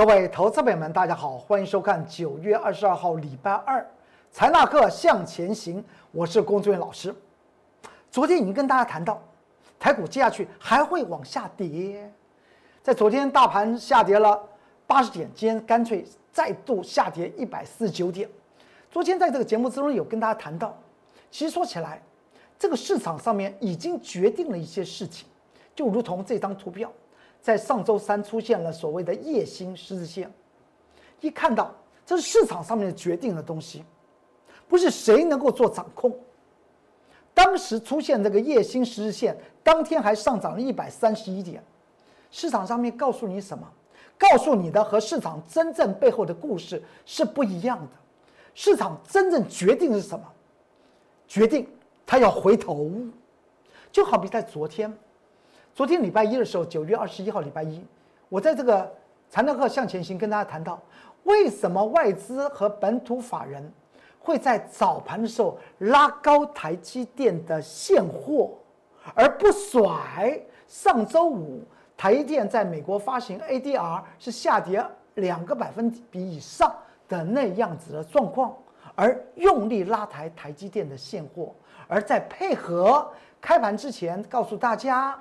各位投资朋友们，大家好，欢迎收看九月二十二号礼拜二财纳课向前行，我是龚志远老师。昨天已经跟大家谈到，台股接下去还会往下跌，在昨天大盘下跌了八十点，今天干脆再度下跌一百四十九点。昨天在这个节目之中有跟大家谈到，其实说起来，这个市场上面已经决定了一些事情，就如同这张图表。在上周三出现了所谓的夜星十字线，一看到这是市场上面决定的东西，不是谁能够做掌控。当时出现这个夜星十字线，当天还上涨了一百三十一点，市场上面告诉你什么？告诉你的和市场真正背后的故事是不一样的。市场真正决定是什么？决定它要回头，就好比在昨天。昨天礼拜一的时候，九月二十一号礼拜一，我在这个财纳课向前行跟大家谈到，为什么外资和本土法人会在早盘的时候拉高台积电的现货，而不甩上周五台积电在美国发行 ADR 是下跌两个百分比以上的那样子的状况，而用力拉抬台积电的现货，而在配合开盘之前告诉大家。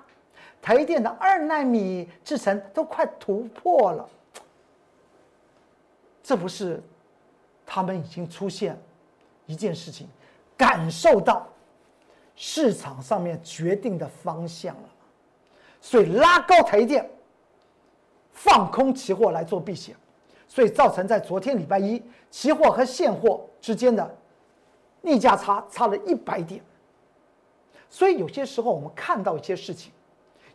台电的二纳米制程都快突破了，这不是他们已经出现一件事情，感受到市场上面决定的方向了所以拉高台电，放空期货来做避险，所以造成在昨天礼拜一期货和现货之间的逆价差差了一百点。所以有些时候我们看到一些事情。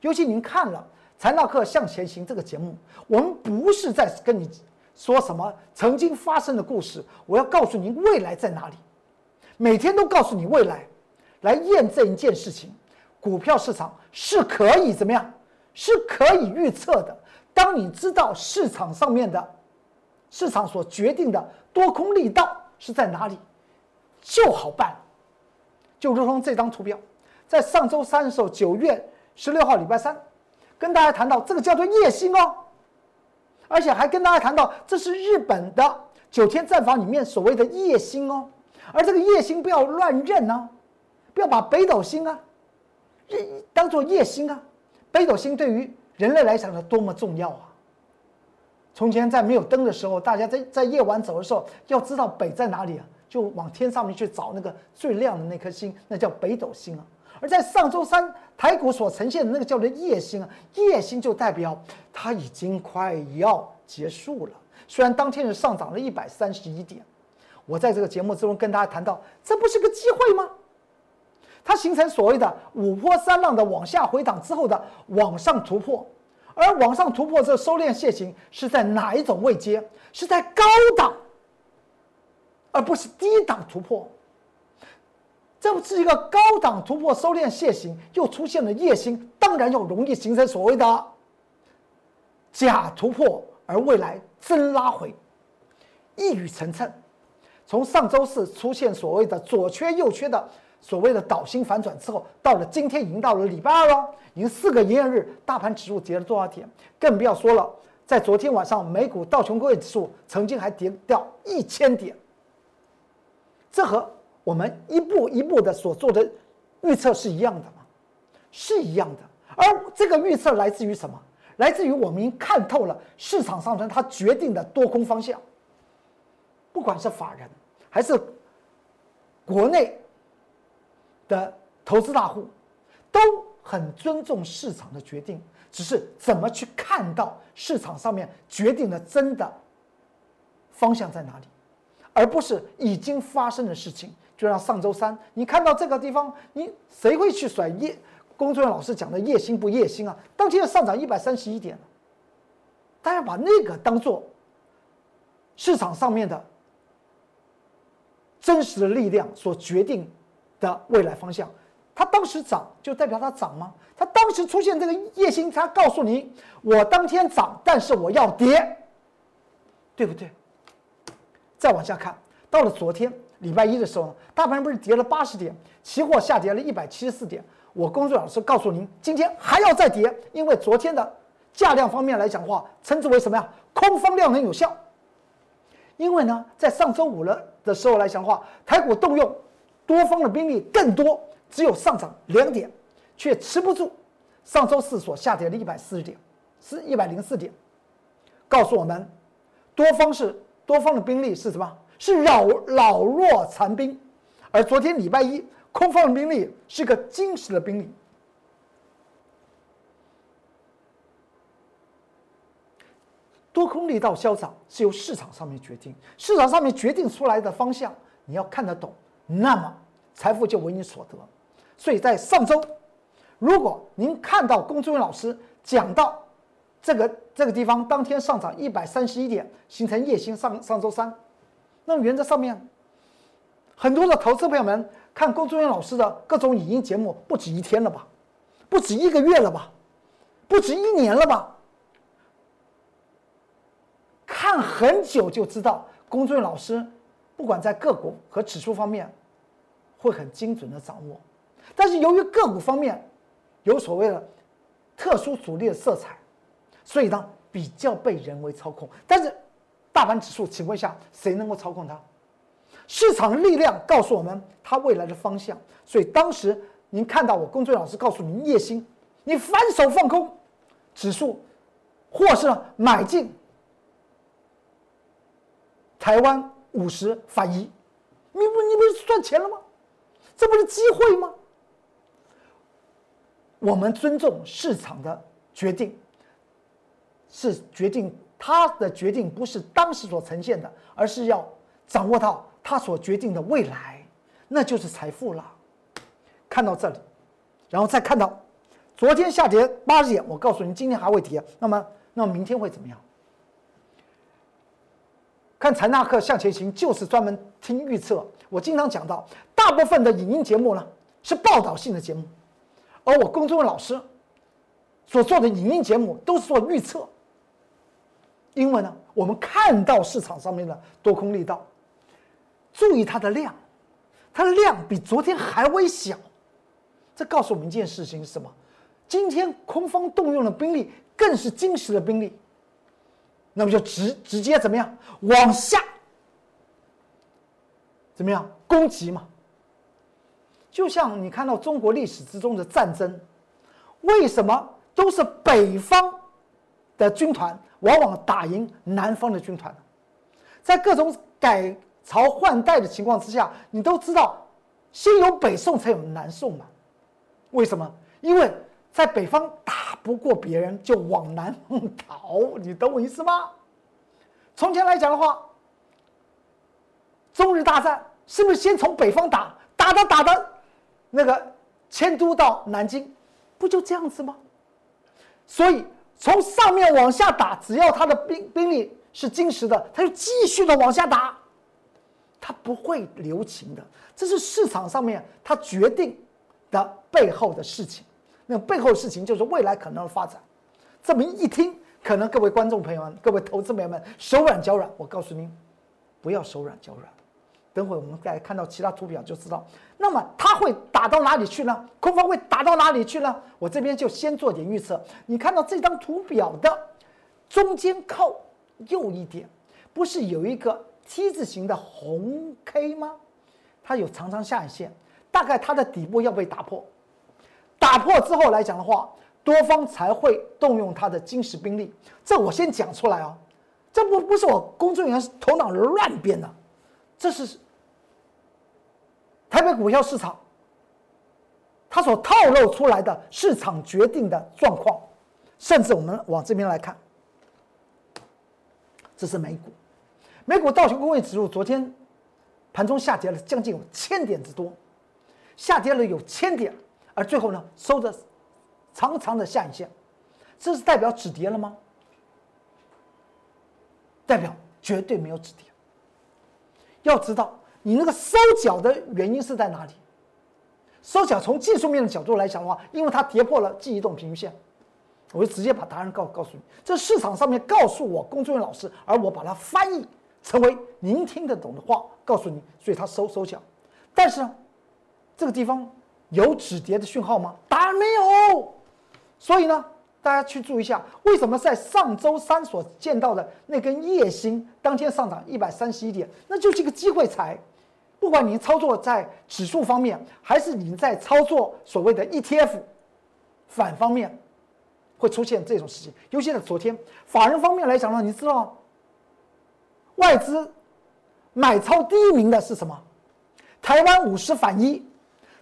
尤其您看了《财纳克向前行》这个节目，我们不是在跟你说什么曾经发生的故事，我要告诉您未来在哪里。每天都告诉你未来，来验证一件事情：股票市场是可以怎么样？是可以预测的。当你知道市场上面的市场所决定的多空力道是在哪里，就好办。就如同这张图表，在上周三的时候，九月。十六号礼拜三，跟大家谈到这个叫做夜星哦，而且还跟大家谈到这是日本的九天战法里面所谓的夜星哦，而这个夜星不要乱认呢，不要把北斗星啊，当做夜星啊，北斗星对于人类来讲是多么重要啊！从前在没有灯的时候，大家在在夜晚走的时候，要知道北在哪里啊，就往天上面去找那个最亮的那颗星，那叫北斗星啊。而在上周三台股所呈现的那个叫做夜星啊，夜星就代表它已经快要结束了。虽然当天是上涨了一百三十一点，我在这个节目之中跟大家谈到，这不是个机会吗？它形成所谓的五波三浪的往下回档之后的往上突破，而往上突破这收敛线型是在哪一种位阶？是在高档，而不是低档突破。这不是一个高档突破收敛楔形，又出现了夜星，当然要容易形成所谓的假突破，而未来真拉回，一语成谶。从上周四出现所谓的左缺右缺的所谓的倒星反转之后，到了今天已经到了礼拜二了，已经四个营业日，大盘指数跌了多少点？更不要说了，在昨天晚上美股道琼工业指数曾经还跌掉一千点，这和。我们一步一步的所做的预测是一样的吗？是一样的。而这个预测来自于什么？来自于我们已经看透了市场上升它决定的多空方向。不管是法人还是国内的投资大户，都很尊重市场的决定，只是怎么去看到市场上面决定的真的方向在哪里，而不是已经发生的事情。就像上周三，你看到这个地方，你谁会去甩叶？工作人员老师讲的叶星不叶星啊？当天上涨一百三十一点，大家把那个当做市场上面的真实的力量所决定的未来方向。它当时涨就代表它涨吗？它当时出现这个叶星，它告诉你我当天涨，但是我要跌，对不对？再往下看，到了昨天。礼拜一的时候呢，大盘不是跌了八十点，期货下跌了一百七十四点。我工作老师告诉您，今天还要再跌，因为昨天的价量方面来讲的话，称之为什么呀？空方量能有效。因为呢，在上周五了的时候来讲的话，台股动用多方的兵力更多，只有上涨两点，却持不住上周四所下跌的一百四十点，是一百零四点，告诉我们，多方是多方的兵力是什么？是老老弱残兵，而昨天礼拜一空方的兵力是个精实的兵力。多空力道消长是由市场上面决定，市场上面决定出来的方向，你要看得懂，那么财富就为你所得。所以在上周，如果您看到龚志远老师讲到这个这个地方当天上涨一百三十一点，形成夜星上上周三，那么原则上面，很多的投资朋友们看龚志远老师的各种影音节目，不止一天了吧，不止一个月了吧，不止一年了吧。看很久就知道，龚俊老师不管在个股和指数方面，会很精准的掌握。但是由于个股方面有所谓的特殊主力的色彩，所以呢比较被人为操控。但是大盘指数情况下，谁能够操控它？市场力量告诉我们它未来的方向。所以当时您看到我龚俊老师告诉您叶星，你反手放空指数，或是买进。台湾五十反一，你不你不是赚钱了吗？这不是机会吗？我们尊重市场的决定，是决定他的决定不是当时所呈现的，而是要掌握到他所决定的未来，那就是财富了。看到这里，然后再看到昨天下跌八十点，我告诉你，今天还会跌，那么那么明天会怎么样？看财纳克向前行，就是专门听预测。我经常讲到，大部分的影音节目呢是报道性的节目，而我公众老师所做的影音节目都是做预测。因为呢，我们看到市场上面的多空力道，注意它的量，它的量比昨天还微小，这告诉我们一件事情是什么？今天空方动用的兵力更是惊实的兵力。那么就直直接怎么样往下，怎么样攻击嘛？就像你看到中国历史之中的战争，为什么都是北方的军团往往打赢南方的军团？在各种改朝换代的情况之下，你都知道，先有北宋才有南宋嘛？为什么？因为。在北方打不过别人，就往南方逃，你懂我意思吗？从前来讲的话，中日大战是不是先从北方打，打的打的，那个迁都到南京，不就这样子吗？所以从上面往下打，只要他的兵兵力是金石的，他就继续的往下打，他不会留情的。这是市场上面他决定的背后的事情。那背后事情就是未来可能的发展。这么一听，可能各位观众朋友们、各位投资朋友们手软脚软。我告诉您，不要手软脚软。等会我们再看到其他图表就知道。那么它会打到哪里去呢？空方会打到哪里去呢？我这边就先做点预测。你看到这张图表的中间靠右一点，不是有一个 T 字形的红 K 吗？它有长长下影线，大概它的底部要被打破。打破之后来讲的话，多方才会动用它的金石兵力。这我先讲出来啊，这不不是我工作人员头脑乱编的，这是台北股票市场它所透露出来的市场决定的状况。甚至我们往这边来看，这是美股，美股道琼工业指数昨天盘中下跌了将近有千点之多，下跌了有千点。而最后呢，收着长长的下影线，这是代表止跌了吗？代表绝对没有止跌。要知道，你那个收脚的原因是在哪里？收脚从技术面的角度来讲的话，因为它跌破了记忆动平均线，我就直接把答案告告诉你。这市场上面告诉我工作人员老师，而我把它翻译成为您听得懂的话，告诉你，所以它收收脚。但是呢，这个地方。有止跌的讯号吗？答案没有。所以呢，大家去注意一下，为什么在上周三所见到的那根夜星当天上涨一百三十一点，那就是一个机会财。不管你操作在指数方面，还是你在操作所谓的 ETF 反方面，会出现这种事情。尤其在昨天，法人方面来讲呢，你知道外资买超第一名的是什么？台湾五十反一，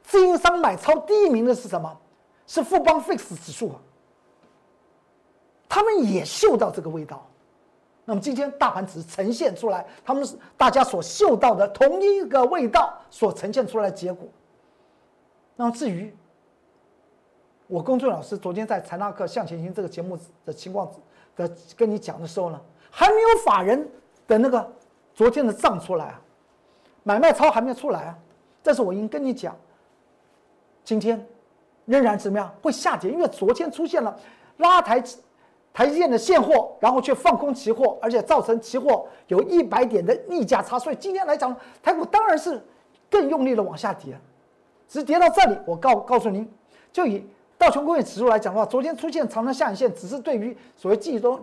自营商买超第一名的是什么？是富邦 FIX 指数。他们也嗅到这个味道，那么今天大盘只是呈现出来，他们是大家所嗅到的同一个味道所呈现出来的结果。那么至于我公俊老师昨天在财纳克向前行这个节目的情况的跟你讲的时候呢，还没有法人的那个昨天的账出来啊，买卖超还没有出来啊，但是我已经跟你讲，今天仍然怎么样会下跌，因为昨天出现了拉抬。台积电的现货，然后却放空期货，而且造成期货有一百点的逆价差，所以今天来讲，台股当然是更用力的往下跌，只是跌到这里。我告告诉您，就以道琼工业指数来讲的话，昨天出现长长下影线，只是对于所谓季中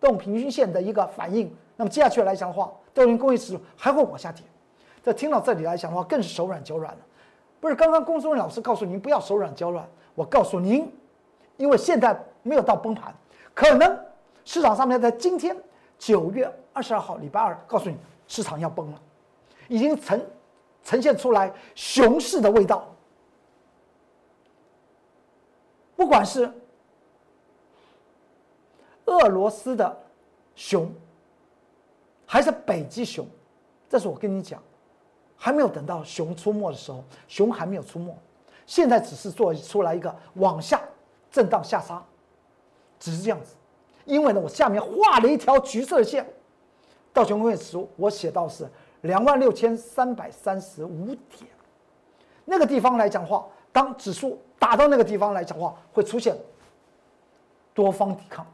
动平均线的一个反应。那么接下去来讲的话，道琼工业指数还会往下跌。这听到这里来讲的话，更是手软脚软了。不是刚刚龚松仁老师告诉您不要手软脚软，我告诉您，因为现在没有到崩盘。可能市场上面在今天九月二十二号礼拜二，告诉你市场要崩了，已经呈呈现出来熊市的味道。不管是俄罗斯的熊，还是北极熊，这是我跟你讲，还没有等到熊出没的时候，熊还没有出没，现在只是做出来一个往下震荡下杀。只是这样子，因为呢，我下面画了一条橘色的线，道琼工业指数我写到是两万六千三百三十五点，那个地方来讲话，当指数打到那个地方来讲话，会出现多方抵抗，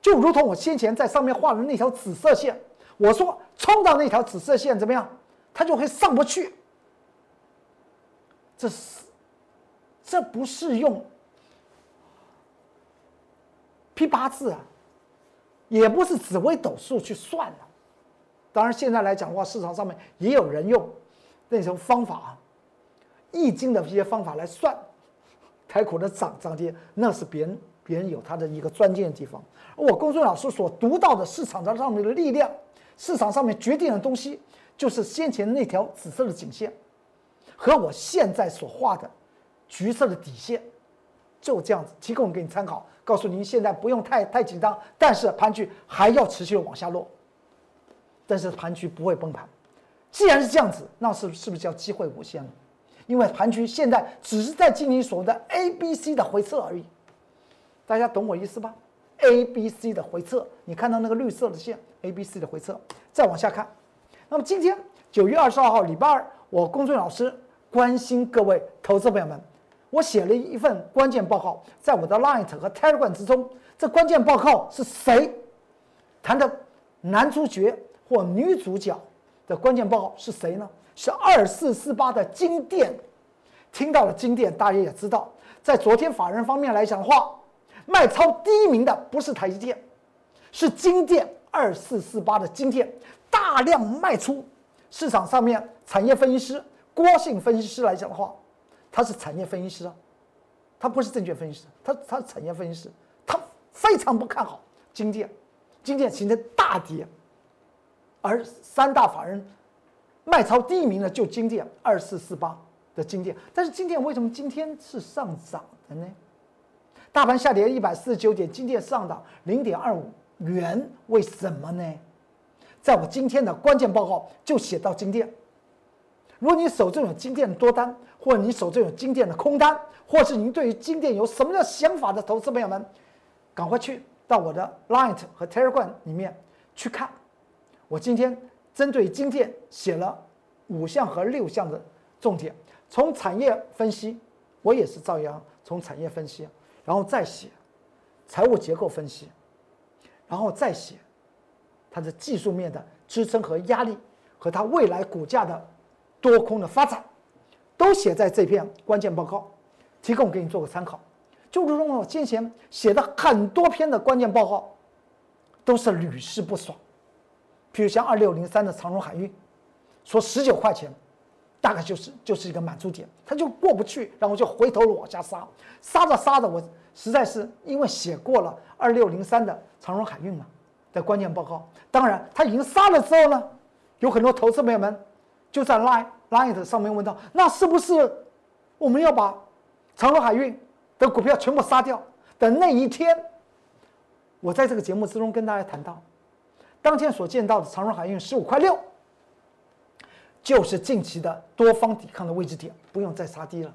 就如同我先前在上面画的那条紫色线，我说冲到那条紫色线怎么样，它就会上不去，这是这不是用。批八字啊，也不是只为斗数去算的。当然，现在来讲的话，市场上面也有人用那种方法啊，易经的一些方法来算台股的涨涨跌，那是别人别人有他的一个专精的地方。我公孙老师所读到的市场上面的力量，市场上面决定的东西，就是先前那条紫色的颈线，和我现在所画的橘色的底线，就这样子提供给你参考。告诉您，现在不用太太紧张，但是盘局还要持续的往下落，但是盘局不会崩盘。既然是这样子，那是是不是叫机会无限了？因为盘局现在只是在进行所谓的 A、B、C 的回撤而已。大家懂我意思吧？A、B、C 的回撤，你看到那个绿色的线，A、B、C 的回撤，再往下看。那么今天九月二十二号，礼拜二，我公孙老师关心各位投资朋友们。我写了一份关键报告，在我的 Line 和 Telegram 之中。这关键报告是谁谈的男主角或女主角的关键报告是谁呢？是二四四八的金店。听到了金店，大家也知道，在昨天法人方面来讲的话，卖超第一名的不是台积电，是金店二四四八的金店大量卖出。市场上面产业分析师郭姓分析师来讲的话。他是产业分析师啊，他不是证券分析师，他他是产业分析师，他非常不看好金店，金店形成大跌，而三大法人卖超第一名的就金店二四四八的金店，但是金店为什么今天是上涨的呢？大盘下跌一百四十九点，金店上涨零点二五元，为什么呢？在我今天的关键报告就写到金店。如果你手中有金店的多单，或者你手中有金店的空单，或是您对于金店有什么样想法的投资朋友们，赶快去到我的 Light 和 Telegram 里面去看。我今天针对金店写了五项和六项的重点，从产业分析，我也是照样从产业分析，然后再写财务结构分析，然后再写它的技术面的支撑和压力，和它未来股价的。多空的发展，都写在这篇关键报告，提供给你做个参考。就如同我先前写的很多篇的关键报告，都是屡试不爽。比如像二六零三的长荣海运，说十九块钱，大概就是就是一个满足点，它就过不去，然后就回头往下杀，杀着杀着，我实在是因为写过了二六零三的长荣海运嘛的关键报告，当然它已经杀了之后呢，有很多投资朋友们就在 Line Line 上面问到，那是不是我们要把长荣海运？的股票全部杀掉的那一天，我在这个节目之中跟大家谈到，当天所见到的长荣海运十五块六，就是近期的多方抵抗的位置点，不用再杀低了，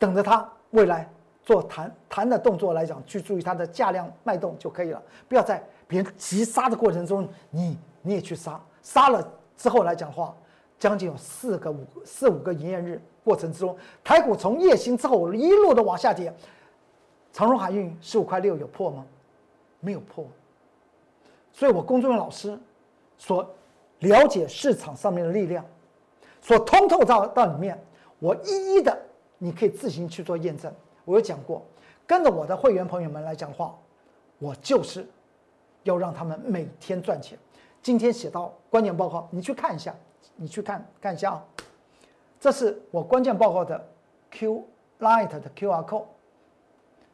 等着它未来做弹弹的动作来讲，去注意它的价量脉动就可以了，不要在别人急杀的过程中，你你也去杀，杀了之后来讲话，将近有四个五四五个营业日。过程之中，台股从夜星之后一路的往下跌，长荣海运十五块六有破吗？没有破。所以我工作人员老师所了解市场上面的力量，所通透到到里面，我一一的你可以自行去做验证。我有讲过，跟着我的会员朋友们来讲话，我就是要让他们每天赚钱。今天写到关键报告，你去看一下，你去看看一下啊。这是我关键报告的 Q Light 的 QR code，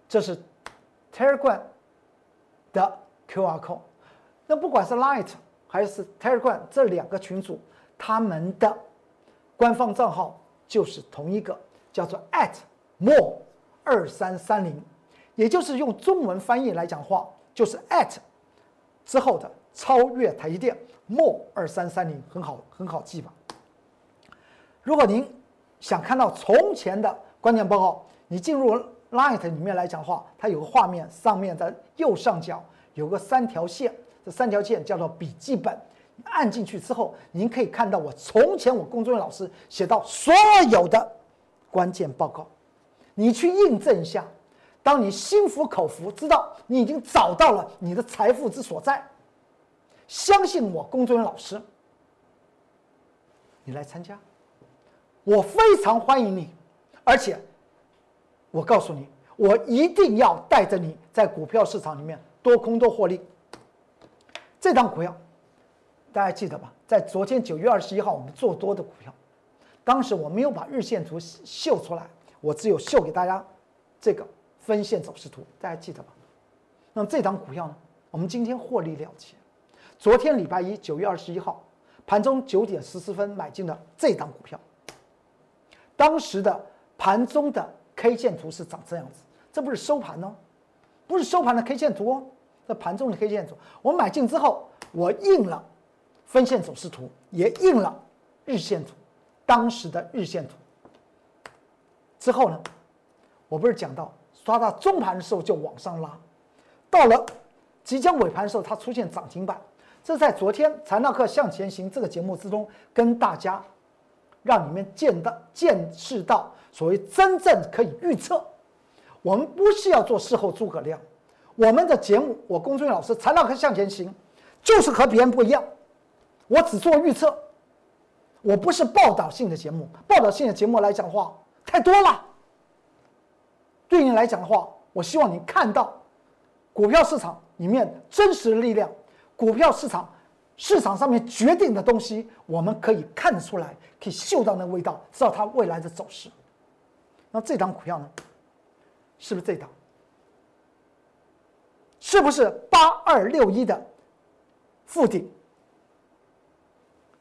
这是 Telegram 的 QR code。那不管是 Light 还是 Telegram 这两个群组，他们的官方账号就是同一个，叫做 at @more 二三三零，也就是用中文翻译来讲话，就是 at 之后的超越台积电 more 二三三零，很好很好记吧。如果您想看到从前的关键报告，你进入 Light 里面来讲话，它有个画面，上面的右上角有个三条线，这三条线叫做笔记本。按进去之后，您可以看到我从前我工作人员老师写到所有的关键报告，你去印证一下。当你心服口服，知道你已经找到了你的财富之所在，相信我工作人员老师，你来参加。我非常欢迎你，而且我告诉你，我一定要带着你在股票市场里面多空多获利。这张股票大家记得吧？在昨天九月二十一号我们做多的股票，当时我没有把日线图秀出来，我只有秀给大家这个分线走势图，大家记得吧？那么这张股票呢，我们今天获利了结。昨天礼拜一九月二十一号盘中九点十四分买进的这张股票。当时的盘中的 K 线图是长这样子，这不是收盘哦，不是收盘的 K 线图哦，这盘中的 K 线图。我买进之后，我印了分线走势图，也印了日线图，当时的日线图。之后呢，我不是讲到刷到中盘的时候就往上拉，到了即将尾盘的时候，它出现涨停板。这在昨天《财纳克向前行》这个节目之中跟大家。让你们见到、见识到所谓真正可以预测。我们不是要做事后诸葛亮，我们的节目，我龚俊老师才能和向前行，就是和别人不一样。我只做预测，我不是报道性的节目。报道性的节目来讲话太多了。对你来讲的话，我希望你看到股票市场里面真实的力量，股票市场。市场上面决定的东西，我们可以看得出来，可以嗅到那味道，知道它未来的走势。那这档股票呢？是不是这档？是不是八二六一的附顶？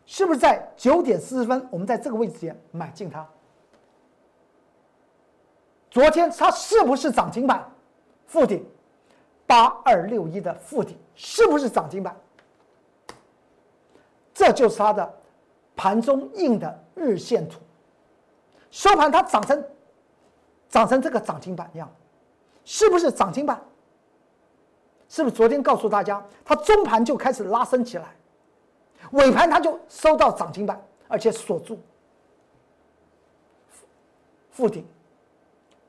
是不是在九点四十分，我们在这个位置点买进它？昨天它是不是涨停板？附顶八二六一的附顶是不是涨停板？这就是它的盘中印的日线图，收盘它涨成涨成这个涨停板样，是不是涨停板？是不是昨天告诉大家，它中盘就开始拉升起来，尾盘它就收到涨停板，而且锁住，附顶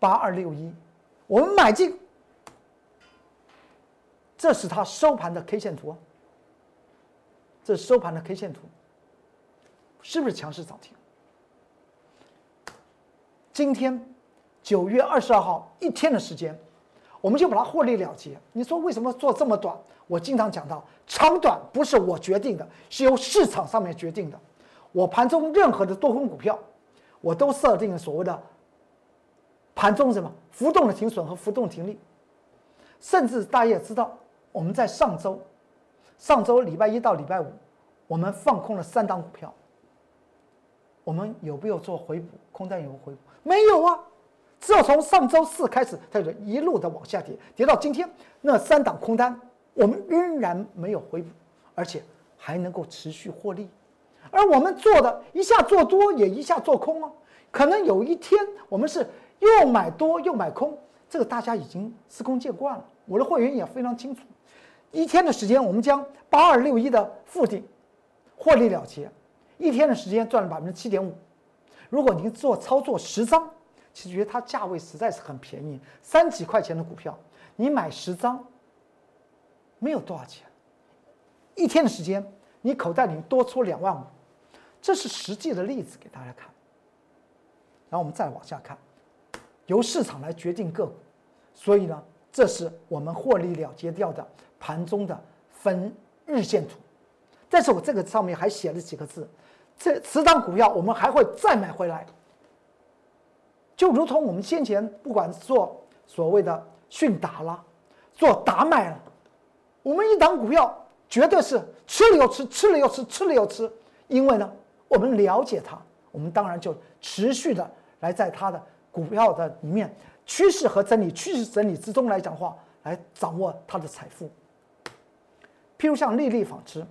八二六一，我们买进，这是它收盘的 K 线图。这收盘的 K 线图是不是强势涨停？今天九月二十二号一天的时间，我们就把它获利了结。你说为什么做这么短？我经常讲到，长短不是我决定的，是由市场上面决定的。我盘中任何的多空股票，我都设定了所谓的盘中什么浮动的停损和浮动停利。甚至大家也知道，我们在上周，上周礼拜一到礼拜五，我们放空了三档股票。我们有没有做回补？空单有没有回补？没有啊！只有从上周四开始，它就一路的往下跌，跌到今天，那三档空单我们仍然没有回补，而且还能够持续获利。而我们做的一下做多，也一下做空啊。可能有一天我们是又买多又买空，这个大家已经司空见惯了。我的会员也非常清楚，一天的时间，我们将八二六一的附顶获利了结。一天的时间赚了百分之七点五，如果您做操作十张，其实觉得它价位实在是很便宜，三几块钱的股票，你买十张，没有多少钱，一天的时间，你口袋里多出两万五，这是实际的例子给大家看。然后我们再往下看，由市场来决定个股，所以呢，这是我们获利了结掉的盘中的分日线图，但是我这个上面还写了几个字。这十张股票，我们还会再买回来，就如同我们先前不管做所谓的迅达啦，做达买了，我们一档股票绝对是吃了又吃，吃了又吃，吃了又吃，因为呢，我们了解它，我们当然就持续的来在它的股票的里面趋势和整理、趋势整理之中来讲话，来掌握它的财富。譬如像丽丽纺织，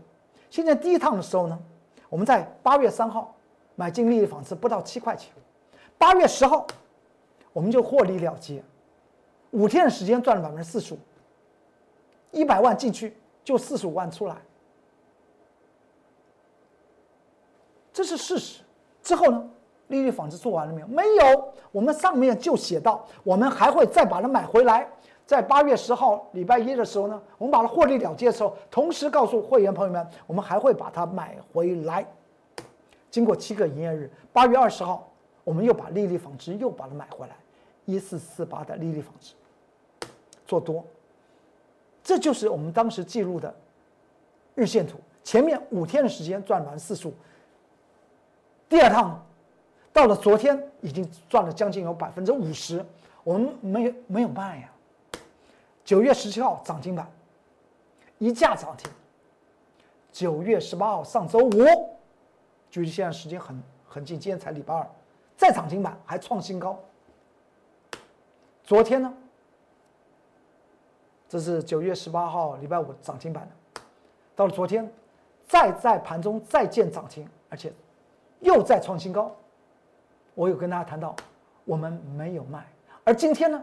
现在第一趟的时候呢。我们在八月三号买进利利纺织不到七块钱，八月十号我们就获利了结，五天的时间赚了百分之四十五，一百万进去就四十五万出来，这是事实。之后呢，利率纺织做完了没有？没有，我们上面就写到，我们还会再把它买回来。在八月十号礼拜一的时候呢，我们把它获利了结的时候，同时告诉会员朋友们，我们还会把它买回来。经过七个营业日，八月二十号，我们又把利率纺织又把它买回来，一四四八的利率纺织做多。这就是我们当时记录的日线图。前面五天的时间赚完四十五，第二趟到了昨天已经赚了将近有百分之五十，我们没有没有卖呀。九月十七号涨停板，一价涨停。九月十八号上周五，距离现在时间很很近，今天才礼拜二，再涨停板还创新高。昨天呢，这是九月十八号礼拜五涨停板的，到了昨天，再在盘中再见涨停，而且又再创新高。我有跟大家谈到，我们没有卖，而今天呢？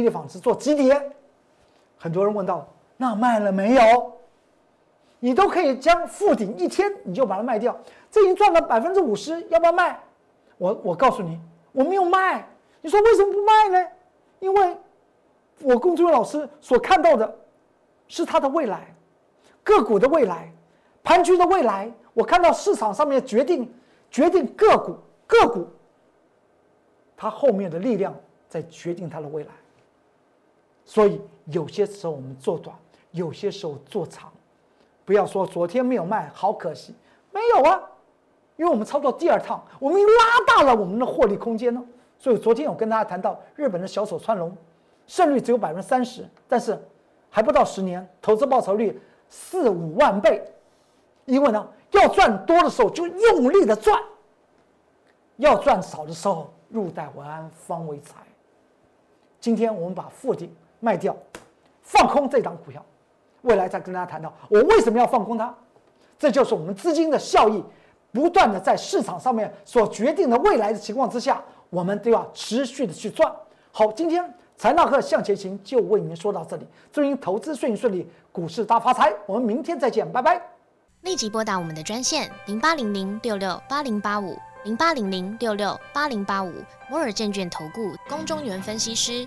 利纺织做急跌，很多人问到：那卖了没有？你都可以将附顶一天你就把它卖掉，这已经赚了百分之五十，要不要卖？我我告诉你，我没有卖。你说为什么不卖呢？因为我龚志伟老师所看到的是它的未来，个股的未来，盘局的未来。我看到市场上面决定决定个股个股，它后面的力量在决定它的未来。所以有些时候我们做短，有些时候做长，不要说昨天没有卖，好可惜，没有啊，因为我们操作第二趟，我们拉大了我们的获利空间呢。所以昨天我跟大家谈到日本的小手川龙，胜率只有百分之三十，但是还不到十年，投资报酬率四五万倍，因为呢要赚多的时候就用力的赚，要赚少的时候入袋为安方为财。今天我们把附顶。卖掉，放空这张股票，未来再跟大家谈到我为什么要放空它，这就是我们资金的效益，不断的在市场上面所决定的未来的情况之下，我们都要持续的去赚。好，今天财纳课向前行就为您说到这里，祝您投资顺顺利，股市大发财。我们明天再见，拜拜。立即拨打我们的专线零八零零六六八零八五零八零零六六八零八五摩尔证券投顾龚中原分析师。